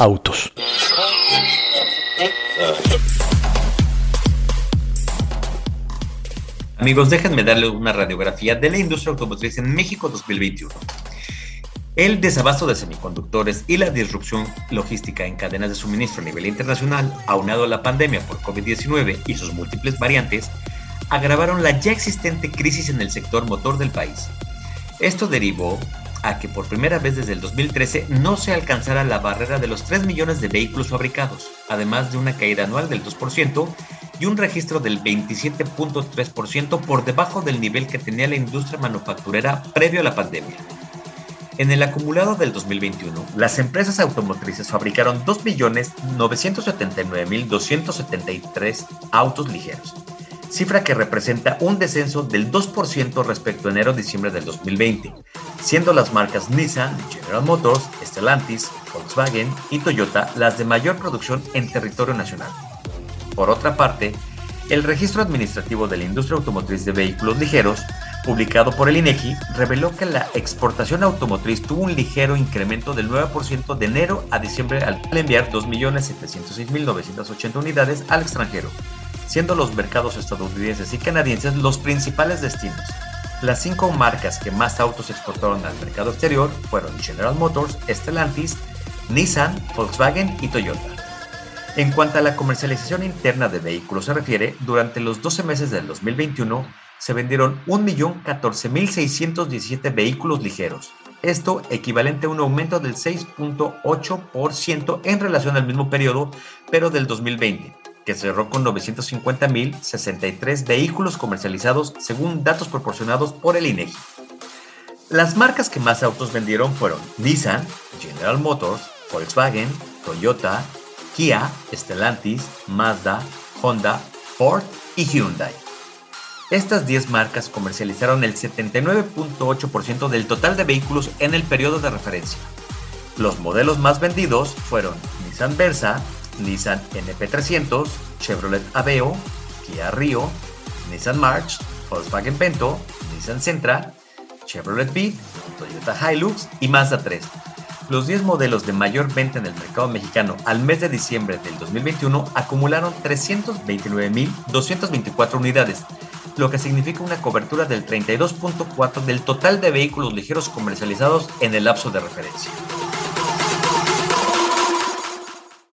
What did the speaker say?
autos. Amigos, déjenme darle una radiografía de la industria automotriz en México 2021. El desabasto de semiconductores y la disrupción logística en cadenas de suministro a nivel internacional, aunado a la pandemia por COVID-19 y sus múltiples variantes, agravaron la ya existente crisis en el sector motor del país. Esto derivó a que por primera vez desde el 2013 no se alcanzara la barrera de los 3 millones de vehículos fabricados, además de una caída anual del 2% y un registro del 27.3% por debajo del nivel que tenía la industria manufacturera previo a la pandemia. En el acumulado del 2021, las empresas automotrices fabricaron 2.979.273 autos ligeros, cifra que representa un descenso del 2% respecto a enero-diciembre del 2020, siendo las marcas Nissan, General Motors, Stellantis, Volkswagen y Toyota las de mayor producción en territorio nacional. Por otra parte, el registro administrativo de la industria automotriz de vehículos ligeros, publicado por el INEGI, reveló que la exportación automotriz tuvo un ligero incremento del 9% de enero a diciembre al enviar 2.706.980 unidades al extranjero, siendo los mercados estadounidenses y canadienses los principales destinos. Las cinco marcas que más autos exportaron al mercado exterior fueron General Motors, Stellantis, Nissan, Volkswagen y Toyota. En cuanto a la comercialización interna de vehículos se refiere, durante los 12 meses del 2021 se vendieron 1.014.617 vehículos ligeros. Esto equivalente a un aumento del 6.8% en relación al mismo periodo, pero del 2020 cerró con 950.063 vehículos comercializados según datos proporcionados por el INEGI. Las marcas que más autos vendieron fueron Nissan, General Motors, Volkswagen, Toyota, Kia, Stellantis, Mazda, Honda, Ford y Hyundai. Estas 10 marcas comercializaron el 79.8% del total de vehículos en el periodo de referencia. Los modelos más vendidos fueron Nissan Versa, Nissan NP300, Chevrolet Aveo, Kia Rio, Nissan March, Volkswagen Bento, Nissan Sentra, Chevrolet Beat, Toyota Hilux y Mazda 3. Los 10 modelos de mayor venta en el mercado mexicano al mes de diciembre del 2021 acumularon 329.224 unidades, lo que significa una cobertura del 32.4 del total de vehículos ligeros comercializados en el lapso de referencia.